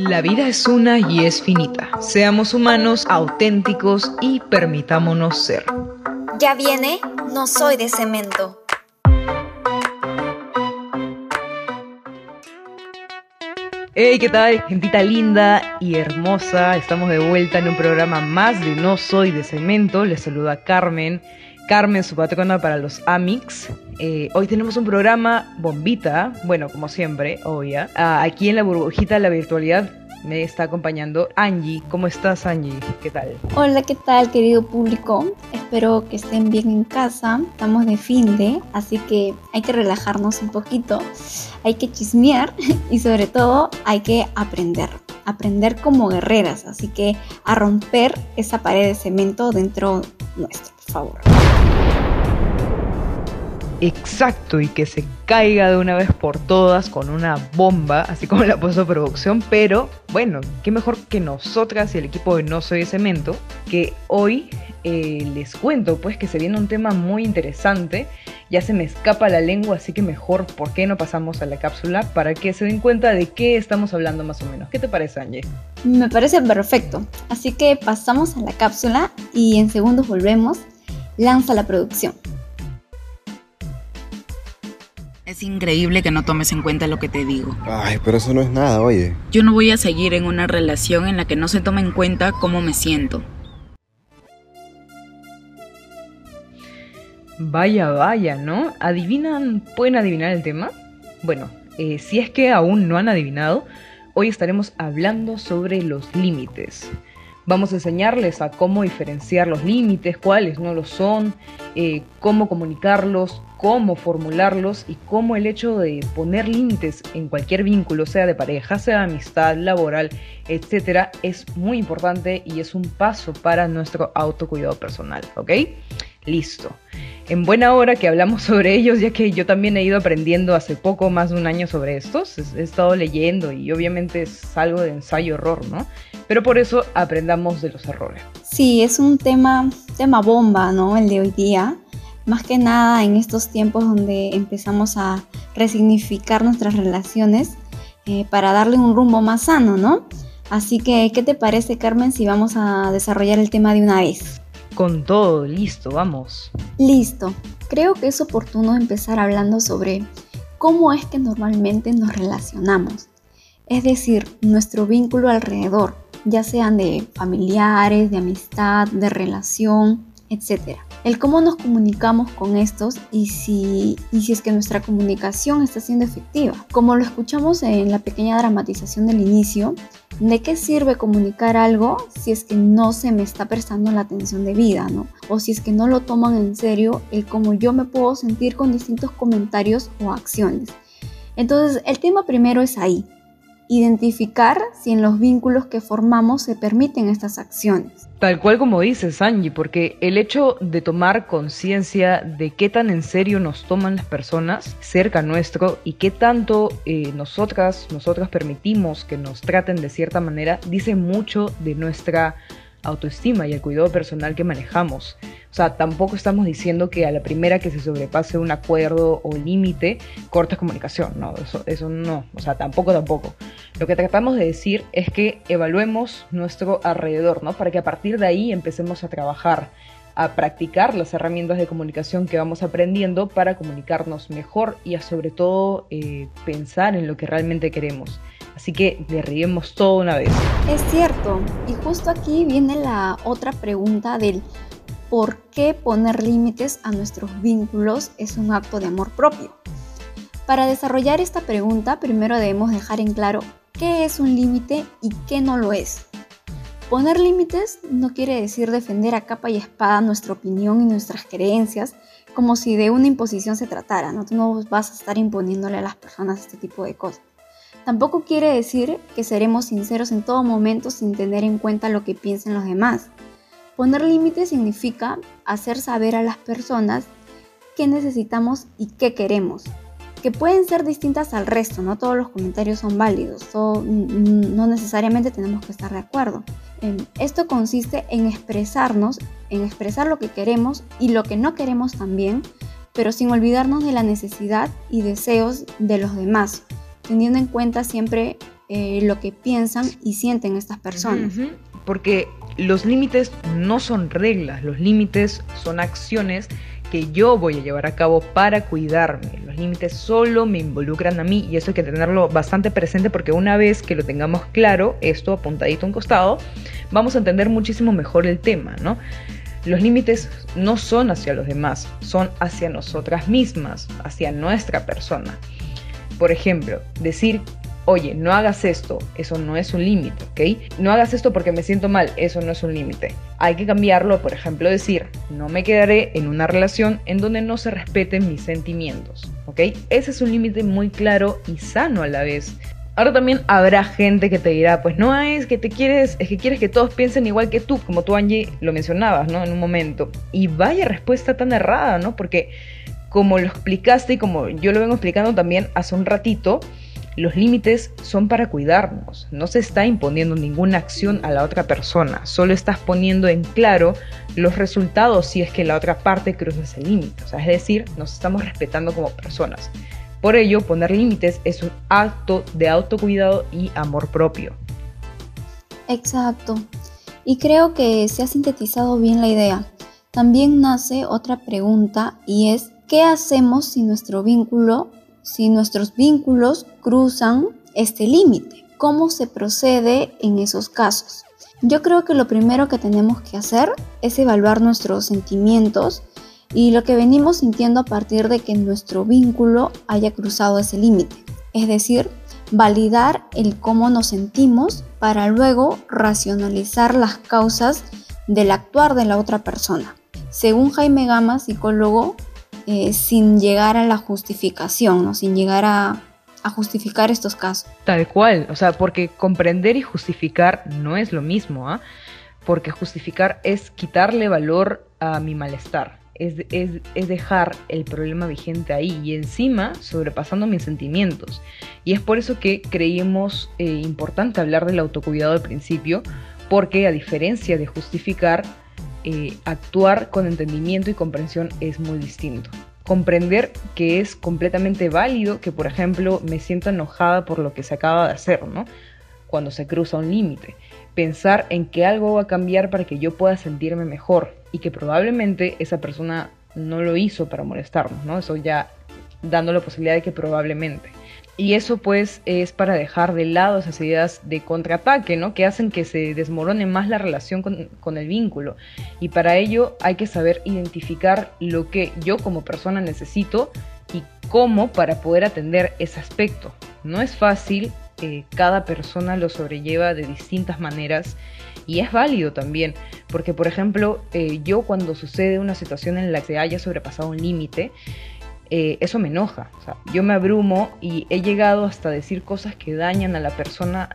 La vida es una y es finita. Seamos humanos, auténticos y permitámonos ser. Ya viene, no soy de cemento. Hey, ¿qué tal? Gentita linda y hermosa. Estamos de vuelta en un programa más de No Soy de Cemento. Les saluda Carmen. Carmen, su patrona para los Amix. Eh, hoy tenemos un programa bombita, bueno, como siempre, obvia. Ah, aquí en la burbujita de la virtualidad me está acompañando Angie. ¿Cómo estás, Angie? ¿Qué tal? Hola, ¿qué tal, querido público? Espero que estén bien en casa. Estamos de fin de, así que hay que relajarnos un poquito, hay que chismear y sobre todo hay que aprender. Aprender como guerreras, así que a romper esa pared de cemento dentro nuestro, por favor. Exacto, y que se caiga de una vez por todas con una bomba, así como la puso producción, pero bueno, qué mejor que nosotras y el equipo de No Soy de Cemento, que hoy eh, les cuento pues que se viene un tema muy interesante, ya se me escapa la lengua, así que mejor, ¿por qué no pasamos a la cápsula para que se den cuenta de qué estamos hablando más o menos? ¿Qué te parece, Angie? Me parece perfecto, así que pasamos a la cápsula y en segundos volvemos. Lanza la producción. Es increíble que no tomes en cuenta lo que te digo. Ay, pero eso no es nada, oye. Yo no voy a seguir en una relación en la que no se tome en cuenta cómo me siento. Vaya, vaya, ¿no? ¿Adivinan? ¿Pueden adivinar el tema? Bueno, eh, si es que aún no han adivinado, hoy estaremos hablando sobre los límites. Vamos a enseñarles a cómo diferenciar los límites, cuáles no lo son, eh, cómo comunicarlos, cómo formularlos y cómo el hecho de poner límites en cualquier vínculo, sea de pareja, sea de amistad, laboral, etcétera, es muy importante y es un paso para nuestro autocuidado personal, ¿ok? Listo. En buena hora que hablamos sobre ellos, ya que yo también he ido aprendiendo hace poco, más de un año sobre estos. He estado leyendo y obviamente es algo de ensayo-error, ¿no? Pero por eso aprendamos de los errores. Sí, es un tema, tema bomba, ¿no? El de hoy día. Más que nada en estos tiempos donde empezamos a resignificar nuestras relaciones eh, para darle un rumbo más sano, ¿no? Así que, ¿qué te parece, Carmen, si vamos a desarrollar el tema de una vez? Con todo, listo, vamos. Listo. Creo que es oportuno empezar hablando sobre cómo es que normalmente nos relacionamos. Es decir, nuestro vínculo alrededor, ya sean de familiares, de amistad, de relación, etc. El cómo nos comunicamos con estos y si, y si es que nuestra comunicación está siendo efectiva. Como lo escuchamos en la pequeña dramatización del inicio, ¿de qué sirve comunicar algo si es que no se me está prestando la atención debida, ¿no? O si es que no lo toman en serio el cómo yo me puedo sentir con distintos comentarios o acciones. Entonces, el tema primero es ahí, identificar si en los vínculos que formamos se permiten estas acciones. Tal cual como dices, Angie, porque el hecho de tomar conciencia de qué tan en serio nos toman las personas cerca nuestro y qué tanto eh, nosotras, nosotras permitimos que nos traten de cierta manera, dice mucho de nuestra autoestima y el cuidado personal que manejamos. O sea, tampoco estamos diciendo que a la primera que se sobrepase un acuerdo o límite, cortes comunicación. No, eso, eso no. O sea, tampoco, tampoco. Lo que tratamos de decir es que evaluemos nuestro alrededor, ¿no? Para que a partir de ahí empecemos a trabajar, a practicar las herramientas de comunicación que vamos aprendiendo para comunicarnos mejor y sobre todo eh, pensar en lo que realmente queremos. Así que derribemos todo una vez. Es cierto, y justo aquí viene la otra pregunta del por qué poner límites a nuestros vínculos es un acto de amor propio. Para desarrollar esta pregunta, primero debemos dejar en claro qué es un límite y qué no lo es. Poner límites no quiere decir defender a capa y espada nuestra opinión y nuestras creencias como si de una imposición se tratara, ¿no? Tú no vas a estar imponiéndole a las personas este tipo de cosas. Tampoco quiere decir que seremos sinceros en todo momento sin tener en cuenta lo que piensen los demás. Poner límites significa hacer saber a las personas qué necesitamos y qué queremos, que pueden ser distintas al resto, no todos los comentarios son válidos, no necesariamente tenemos que estar de acuerdo. Em, esto consiste en expresarnos, en expresar lo que queremos y lo que no queremos también, pero sin olvidarnos de la necesidad y deseos de los demás, teniendo en cuenta siempre eh, lo que piensan y sienten estas personas. Porque los límites no son reglas, los límites son acciones que yo voy a llevar a cabo para cuidarme. Los límites solo me involucran a mí y eso hay que tenerlo bastante presente porque una vez que lo tengamos claro, esto apuntadito a un costado, vamos a entender muchísimo mejor el tema, ¿no? Los límites no son hacia los demás, son hacia nosotras mismas, hacia nuestra persona. Por ejemplo, decir oye, no hagas esto, eso no es un límite, ¿ok? No hagas esto porque me siento mal, eso no es un límite. Hay que cambiarlo, por ejemplo, decir, no me quedaré en una relación en donde no se respeten mis sentimientos, ¿ok? Ese es un límite muy claro y sano a la vez. Ahora también habrá gente que te dirá, pues no es que te quieres, es que quieres que todos piensen igual que tú, como tú Angie lo mencionabas, ¿no? En un momento. Y vaya respuesta tan errada, ¿no? Porque como lo explicaste y como yo lo vengo explicando también hace un ratito, los límites son para cuidarnos, no se está imponiendo ninguna acción a la otra persona, solo estás poniendo en claro los resultados si es que la otra parte cruza ese límite, o sea, es decir, nos estamos respetando como personas. Por ello, poner límites es un acto de autocuidado y amor propio. Exacto. Y creo que se ha sintetizado bien la idea. También nace otra pregunta y es, ¿qué hacemos si nuestro vínculo si nuestros vínculos cruzan este límite. ¿Cómo se procede en esos casos? Yo creo que lo primero que tenemos que hacer es evaluar nuestros sentimientos y lo que venimos sintiendo a partir de que nuestro vínculo haya cruzado ese límite. Es decir, validar el cómo nos sentimos para luego racionalizar las causas del actuar de la otra persona. Según Jaime Gama, psicólogo, eh, sin llegar a la justificación, ¿no? sin llegar a, justificar estos casos. Tal cual, o sea, porque comprender y justificar no es lo mismo, ¿ah? porque justificar es quitarle valor a mi malestar. Es, dejar el problema vigente ahí y encima sobrepasando mis sentimientos. Y es por eso que creímos eh, importante hablar del autocuidado al principio, porque a diferencia de justificar, eh, actuar con entendimiento y comprensión es muy distinto. Comprender que es completamente válido que, por ejemplo, me siento enojada por lo que se acaba de hacer, ¿no? Cuando se cruza un límite. Pensar en que algo va a cambiar para que yo pueda sentirme mejor y que probablemente esa persona no lo hizo para molestarnos, ¿no? Eso ya dando la posibilidad de que probablemente. Y eso pues es para dejar de lado esas ideas de contraataque, ¿no? Que hacen que se desmorone más la relación con, el vínculo. Y para ello hay que saber identificar lo que yo como persona necesito y cómo para poder atender ese aspecto. No es fácil, eh, cada persona lo sobrelleva de distintas maneras y es válido también, porque por ejemplo, eh, yo cuando sucede una situación en la que haya sobrepasado un límite, eh, eso me enoja. yo me abrumo y he llegado hasta decir cosas que dañan a la persona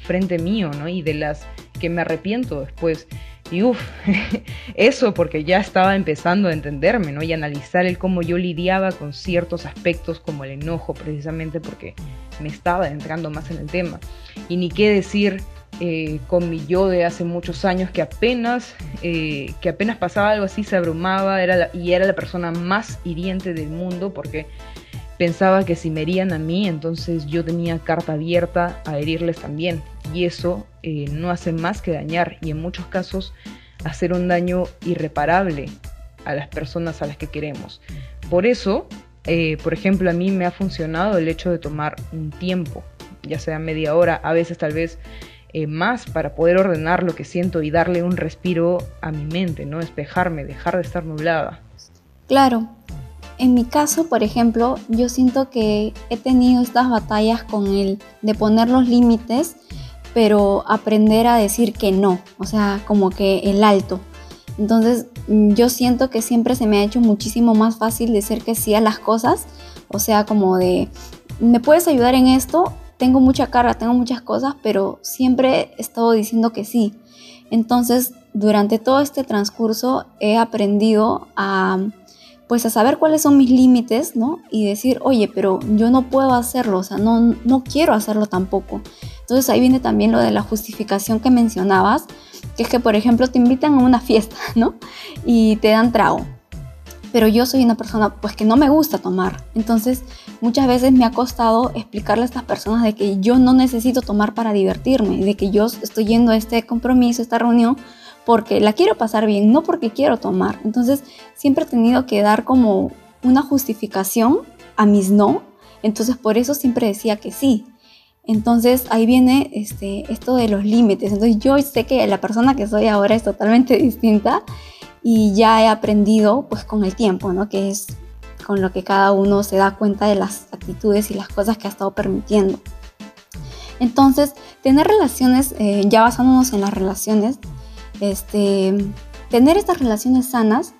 frente mío, ¿no? Y de las que me arrepiento después. Y uff, eso porque ya estaba empezando a entenderme, ¿no? Y analizar el cómo yo lidiaba con ciertos aspectos como el enojo, precisamente porque me estaba entrando más en el tema. Y ni qué decir eh, con mi yo de hace muchos años que apenas, eh, que apenas pasaba algo así se abrumaba era y era la persona más hiriente del mundo porque pensaba que si me herían a mí entonces yo tenía carta abierta a herirles también y eso eh, no hace más que dañar y en muchos casos hacer un daño irreparable a las personas a las que queremos. Por eso, por ejemplo, a mí me ha funcionado el hecho de tomar un tiempo, ya sea media hora, a veces tal vez eh, más para poder ordenar lo que siento y darle un respiro a mi mente, ¿no? Despejarme, dejar de estar nublada. Claro. En mi caso, por ejemplo, yo siento que he tenido estas batallas con el de poner los límites, pero aprender a decir que no, o sea, como que el alto. Entonces, yo siento que siempre se me ha hecho muchísimo más fácil decir que sí a las cosas, o sea, como de, ¿me puedes ayudar en esto? Tengo mucha carga, tengo muchas cosas, pero siempre he estado diciendo que sí. Entonces, durante todo este transcurso he aprendido a pues a saber cuáles son mis límites, ¿no? Y decir, oye, pero yo no puedo hacerlo, o sea, no, no quiero hacerlo tampoco. Entonces ahí viene también lo de la justificación que mencionabas, que es que, por ejemplo, te invitan a una fiesta, ¿no? Y te dan trago. Pero yo soy una persona, pues, que no me gusta tomar. Entonces, muchas veces me ha costado explicarle a estas personas de que yo no necesito tomar para divertirme, de que yo estoy yendo a este compromiso, a esta reunión, porque la quiero pasar bien, no porque quiero tomar. Entonces, siempre he tenido que dar como una justificación a mis no, entonces por eso siempre decía que sí. Entonces ahí viene este, esto de los límites. Entonces yo sé que la persona que soy ahora es totalmente distinta y ya he aprendido pues con el tiempo, ¿no? Que es con lo que cada uno se da cuenta de las actitudes y las cosas que ha estado permitiendo. Entonces, tener relaciones, eh, ya basándonos en las relaciones, este, tener estas relaciones sanas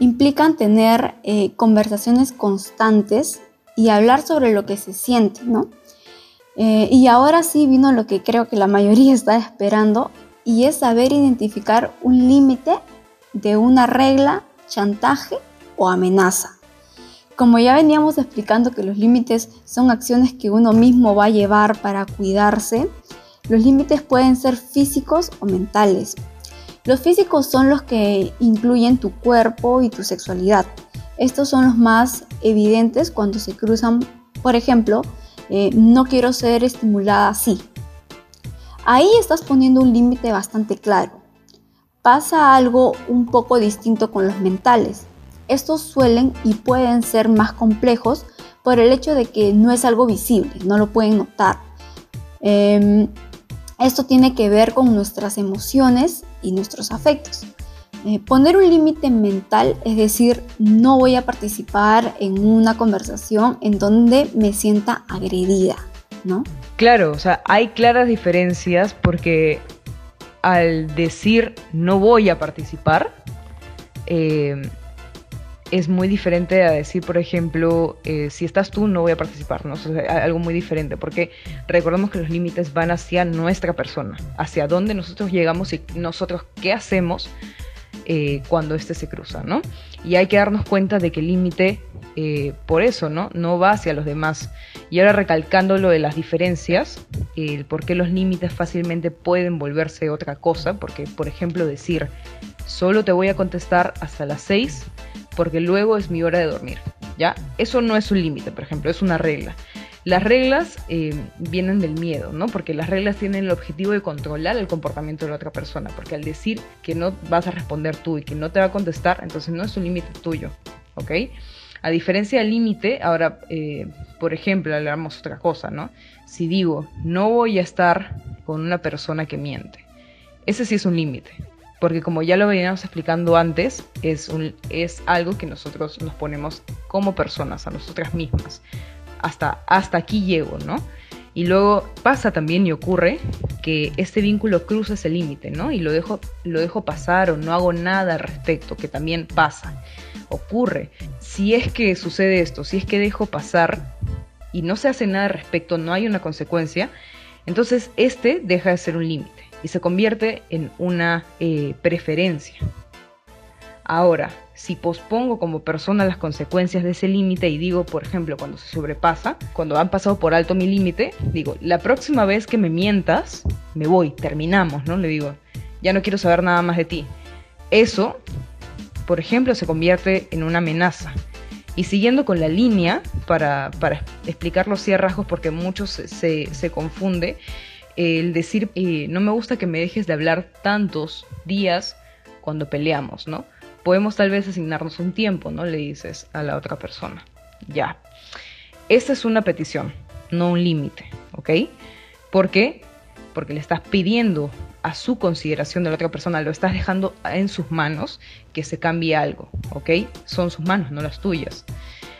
implican tener eh, conversaciones constantes y hablar sobre lo que se siente, ¿no? Eh, y ahora sí vino lo que creo que la mayoría está esperando y es saber identificar un límite de una regla, chantaje o amenaza. Como ya veníamos explicando que los límites son acciones que uno mismo va a llevar para cuidarse, los límites pueden ser físicos o mentales. Los físicos son los que incluyen tu cuerpo y tu sexualidad. Estos son los más evidentes cuando se cruzan, por ejemplo, eh, no quiero ser estimulada así. Ahí estás poniendo un límite bastante claro. Pasa algo un poco distinto con los mentales. Estos suelen y pueden ser más complejos por el hecho de que no es algo visible, no lo pueden notar. Em, esto tiene que ver con nuestras emociones y nuestros afectos. Eh, poner un límite mental es decir, no voy a participar en una conversación en donde me sienta agredida, ¿no? Claro, o sea, hay claras diferencias porque al decir no voy a participar, eh, es muy diferente a decir, por ejemplo, eh, si estás tú, no voy a participar, ¿no? algo muy diferente, porque recordemos que los límites van hacia nuestra persona, hacia dónde nosotros llegamos y nosotros qué hacemos eh, cuando éste se cruza, ¿no? Y hay que darnos cuenta de que el límite, eh, por eso, ¿no? No va hacia los demás. Y ahora recalcando lo de las diferencias, el por qué los límites fácilmente pueden volverse otra cosa, porque, por ejemplo, decir, solo te voy a contestar hasta las 6 porque luego es mi hora de dormir. ¿Ya? Eso no es un límite, por ejemplo, es una regla. Las reglas eh, vienen del miedo, ¿no? Porque las reglas tienen el objetivo de controlar el comportamiento de la otra persona, porque al decir que no vas a responder tú y que no te va a contestar, entonces no es un límite tuyo, ¿ok? A diferencia del límite, ahora, eh, por ejemplo, hablamos otra cosa, ¿no? Si digo, no voy a estar con una persona que miente, ese sí es un límite, porque como ya lo veníamos explicando antes, es, algo que nosotros nos ponemos como personas, a nosotras mismas. Hasta, hasta aquí llego, ¿no? Y luego pasa también y ocurre que este vínculo cruza ese límite, ¿no? Y lo dejo, lo dejo pasar o no hago nada al respecto, que también pasa, ocurre. Si es que sucede esto, si es que dejo pasar y no se hace nada al respecto, no hay una consecuencia, entonces este deja de ser un límite y se convierte en una eh, preferencia. Ahora, si pospongo como persona las consecuencias de ese límite y digo, por ejemplo, cuando se sobrepasa, cuando han pasado por alto mi límite, digo, la próxima vez que me mientas, me voy, terminamos, ¿no? Le digo, ya no quiero saber nada más de ti. Eso, por ejemplo, se convierte en una amenaza. Y siguiendo con la línea, para, para explicarlo así a rasgos, porque muchos se, se confunde, el decir, eh, no me gusta que me dejes de hablar tantos días cuando peleamos, ¿no? Podemos tal vez asignarnos un tiempo, ¿no? Le dices a la otra persona. Ya. Esta es una petición, no un límite, ¿ok? ¿Por qué? Porque le estás pidiendo a su consideración de la otra persona, lo estás dejando en sus manos que se cambie algo, ¿ok? Son sus manos, no las tuyas.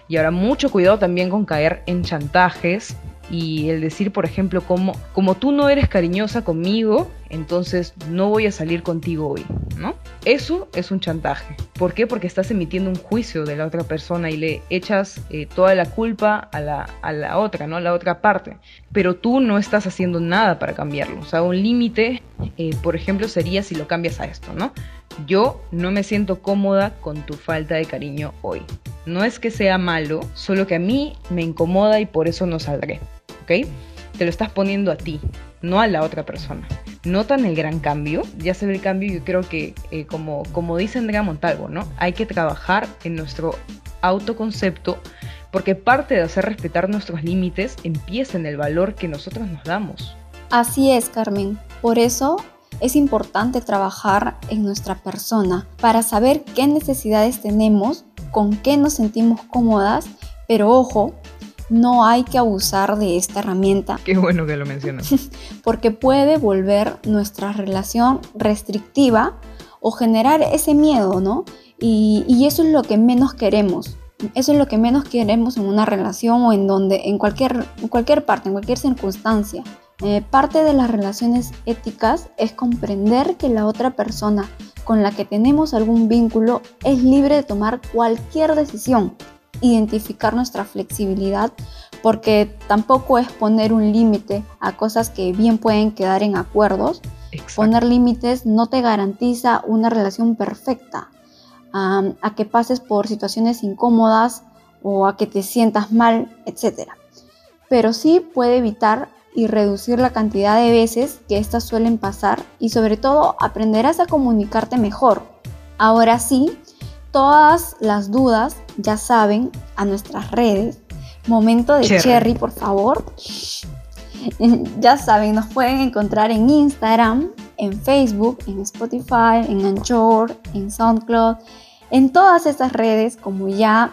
Y ahora mucho cuidado también con caer en chantajes y el decir, por ejemplo, como, como tú no eres cariñosa conmigo, entonces no voy a salir contigo hoy, ¿no? Eso es un chantaje. ¿Por qué? Porque estás emitiendo un juicio de la otra persona y le echas eh, toda la culpa a la, a la otra, ¿no? A la otra parte. Pero tú no estás haciendo nada para cambiarlo. O sea, un límite, eh, por ejemplo, sería si lo cambias a esto, ¿no? Yo no me siento cómoda con tu falta de cariño hoy. No es que sea malo, solo que a mí me incomoda y por eso no saldré. ¿Ok? Te lo estás poniendo a ti, no a la otra persona. ¿Notan el gran cambio? Ya se ve el cambio yo creo que, eh, como, como dice Andrea Montalvo, ¿no? Hay que trabajar en nuestro autoconcepto porque parte de hacer respetar nuestros límites empieza en el valor que nosotros nos damos. Así es, Carmen. Por eso es importante trabajar en nuestra persona para saber qué necesidades tenemos, con qué nos sentimos cómodas, pero ojo, no hay que abusar de esta herramienta. Qué bueno que lo mencionas. porque puede volver nuestra relación restrictiva o generar ese miedo, ¿no? Y, eso es lo que menos queremos. Eso es lo que menos queremos en una relación o en donde, en cualquier, en cualquier parte, en cualquier circunstancia. Eh, parte de las relaciones éticas es comprender que la otra persona con la que tenemos algún vínculo es libre de tomar cualquier decisión, identificar nuestra flexibilidad, porque tampoco es poner un límite a cosas que bien pueden quedar en acuerdos. Poner límites no te garantiza una relación perfecta, a que pases por situaciones incómodas o a que te sientas mal, etc. Pero sí puede evitar y reducir la cantidad de veces que estas suelen pasar y sobre todo aprenderás a comunicarte mejor. Ahora sí, todas las dudas ya saben a nuestras redes. Momento de cherry, por favor. ya saben, nos pueden encontrar en Instagram, en Facebook, en Spotify, en Anchor, en SoundCloud, en todas estas redes, como ya,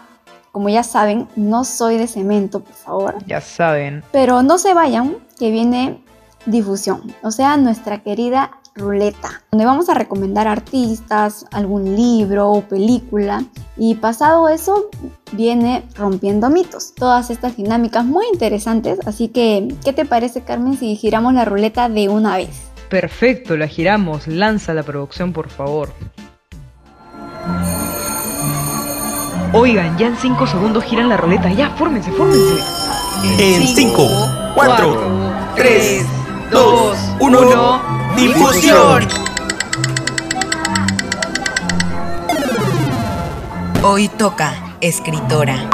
como ya saben, no soy de cemento, por favor. Ya saben. Pero no se vayan, que viene difusión, o sea, nuestra querida ruleta, donde vamos a recomendar artistas, algún libro o película. Y pasado eso, viene rompiendo mitos. Todas estas dinámicas muy interesantes. Así que, ¿qué te parece, Carmen, si giramos la ruleta de una vez? Perfecto, la giramos. Lanza la producción, por favor. Oigan, ya en 5 segundos giran la ruleta. Ya, fórmense, fórmense. En 5, 4, 3, 2, 1. ¡Difusión! Hoy toca escritora.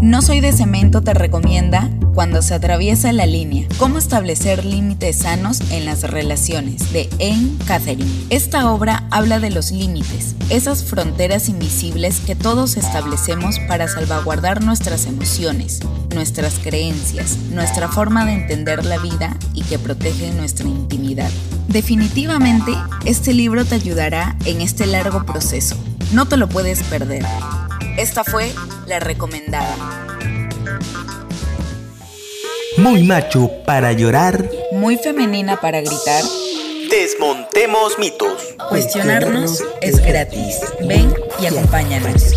No soy de cemento te recomienda cuando se atraviesa la línea, cómo establecer límites sanos en las relaciones de Anne Catherine. Esta obra habla de los límites, esas fronteras invisibles que todos establecemos para salvaguardar nuestras emociones, nuestras creencias, nuestra forma de entender la vida y que protegen nuestra intimidad. Definitivamente, este libro te ayudará en este largo proceso. No te lo puedes perder. Esta fue la recomendada. Muy macho para llorar. Muy femenina para gritar. Desmontemos mitos. Cuestionarnos es gratis. Ven y acompáñanos.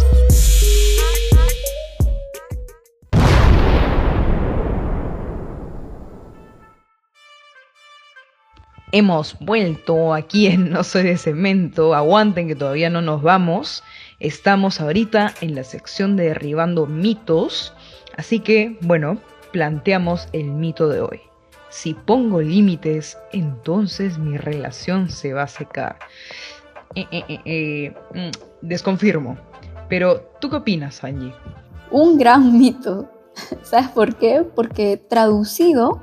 Hemos vuelto aquí en No Soy de Cemento. Aguanten que todavía no nos vamos. Estamos ahorita en la sección de derribando mitos, así que, bueno, planteamos el mito de hoy. Si pongo límites, entonces mi relación se va a secar. Eh, eh, eh, mm, desconfirmo. Pero, ¿tú qué opinas, Angie? Un gran mito. ¿Sabes por qué? Porque traducido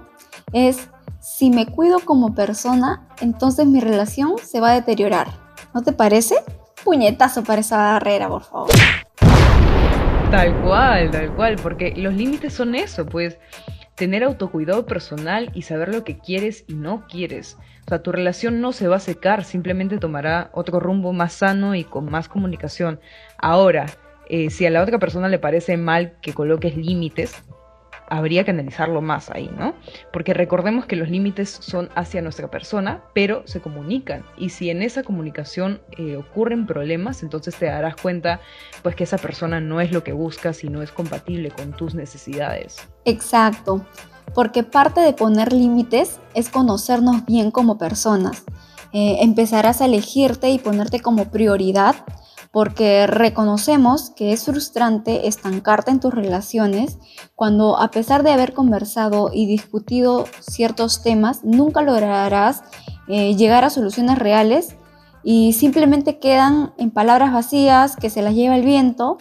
es, si me cuido como persona, entonces mi relación se va a deteriorar. ¿No te parece? puñetazo para esa barrera, por favor. Tal cual, tal cual, porque los límites son eso, pues tener autocuidado personal y saber lo que quieres y no quieres. O sea, tu relación no se va a secar, simplemente tomará otro rumbo más sano y con más comunicación. Ahora, eh, si a la otra persona le parece mal que coloques límites, habría que analizarlo más ahí, ¿no? Porque recordemos que los límites son hacia nuestra persona, pero se comunican. Y si en esa comunicación eh, ocurren problemas, entonces te darás cuenta pues que esa persona no es lo que buscas y no es compatible con tus necesidades. Exacto, porque parte de poner límites es conocernos bien como personas. Eh, empezarás a elegirte y ponerte como prioridad porque reconocemos que es frustrante estancarte en tus relaciones cuando a pesar de haber conversado y discutido ciertos temas, nunca lograrás eh, llegar a soluciones reales y simplemente quedan en palabras vacías que se las lleva el viento.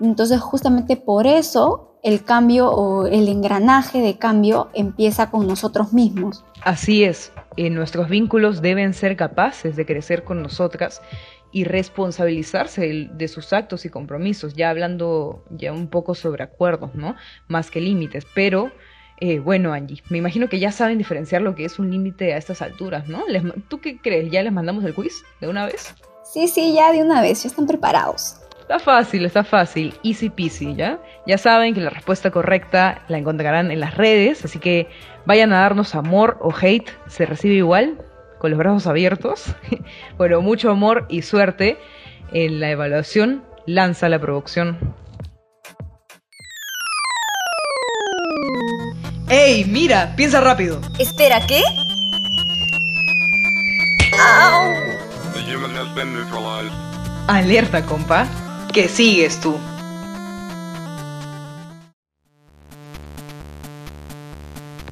Entonces justamente por eso el cambio o el engranaje de cambio empieza con nosotros mismos. Así es, nuestros vínculos deben ser capaces de crecer con nosotras y responsabilizarse de sus actos y compromisos, ya hablando ya un poco sobre acuerdos, ¿no? Más que límites, pero eh, bueno, Angie, me imagino que ya saben diferenciar lo que es un límite a estas alturas, ¿no? ¿Tú qué crees? ¿Ya les mandamos el quiz de una vez? Sí, sí, ya de una vez, ya están preparados. Está fácil, está fácil, easy peasy, ¿ya? Ya saben que la respuesta correcta la encontrarán en las redes, así que vayan a darnos amor o hate, se recibe igual, con los brazos abiertos. bueno, mucho amor y suerte en la evaluación. Lanza la producción. ¡Ey, mira! Piensa rápido. Espera, ¿qué? Alerta, compa. Que sigues tú.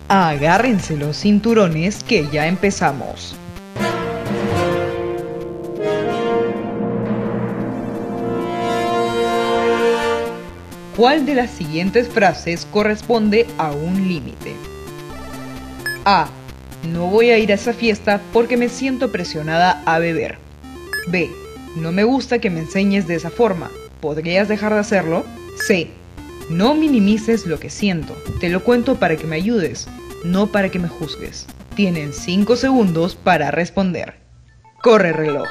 Agárrense los cinturones que ya empezamos. ¿Cuál de las siguientes frases corresponde a un límite? A. No voy a ir a esa fiesta porque me siento presionada a beber. B. No me gusta que me enseñes de esa forma. ¿Podrías dejar de hacerlo? C. No minimices lo que siento. Te lo cuento para que me ayudes, no para que me juzgues. Tienen 5 segundos para responder. Corre reloj.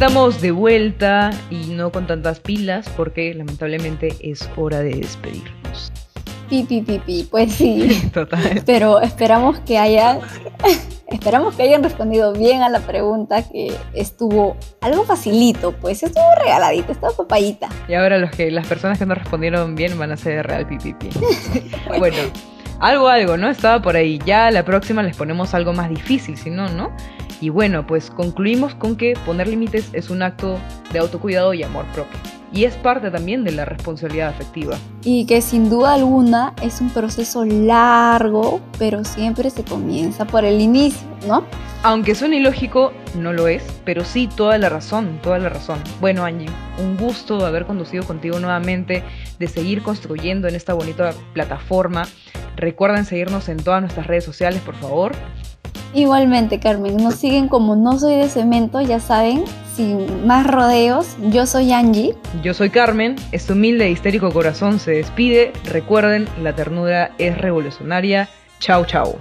Estamos de vuelta y no con tantas pilas porque lamentablemente es hora de despedirnos. Pi, pi, pi, pi. pues sí. Total. Pero esperamos que hayan, esperamos que hayan respondido bien a la pregunta que estuvo algo facilito, pues estuvo regaladita, estaba papayita. Y ahora los que, las personas que no respondieron bien van a ser real pi, pi, pi. bueno, algo, algo, ¿no? Estaba por ahí. Ya la próxima les ponemos algo más difícil, si no, ¿no? Y bueno, pues concluimos con que poner límites es un acto de autocuidado y amor propio. Y es parte también de la responsabilidad afectiva. Y que sin duda alguna es un proceso largo, pero siempre se comienza por el inicio, ¿no? Aunque suene ilógico, no lo es, pero sí toda la razón, toda la razón. Bueno, Angie, un gusto haber conducido contigo nuevamente, de seguir construyendo en esta bonita plataforma. Recuerden seguirnos en todas nuestras redes sociales, por favor. Igualmente, Carmen, nos siguen como No Soy de Cemento, ya saben, sin más rodeos. Yo soy Angie. Yo soy Carmen. Este humilde e histérico corazón se despide. Recuerden, la ternura es revolucionaria. Chao, chao.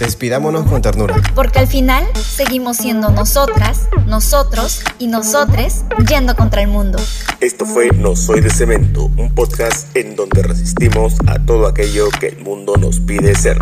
Despidámonos con ternura. Porque al final seguimos siendo nosotras, nosotros y nosotres yendo contra el mundo. Esto fue No Soy de Cemento, un podcast en donde resistimos a todo aquello que el mundo nos pide ser.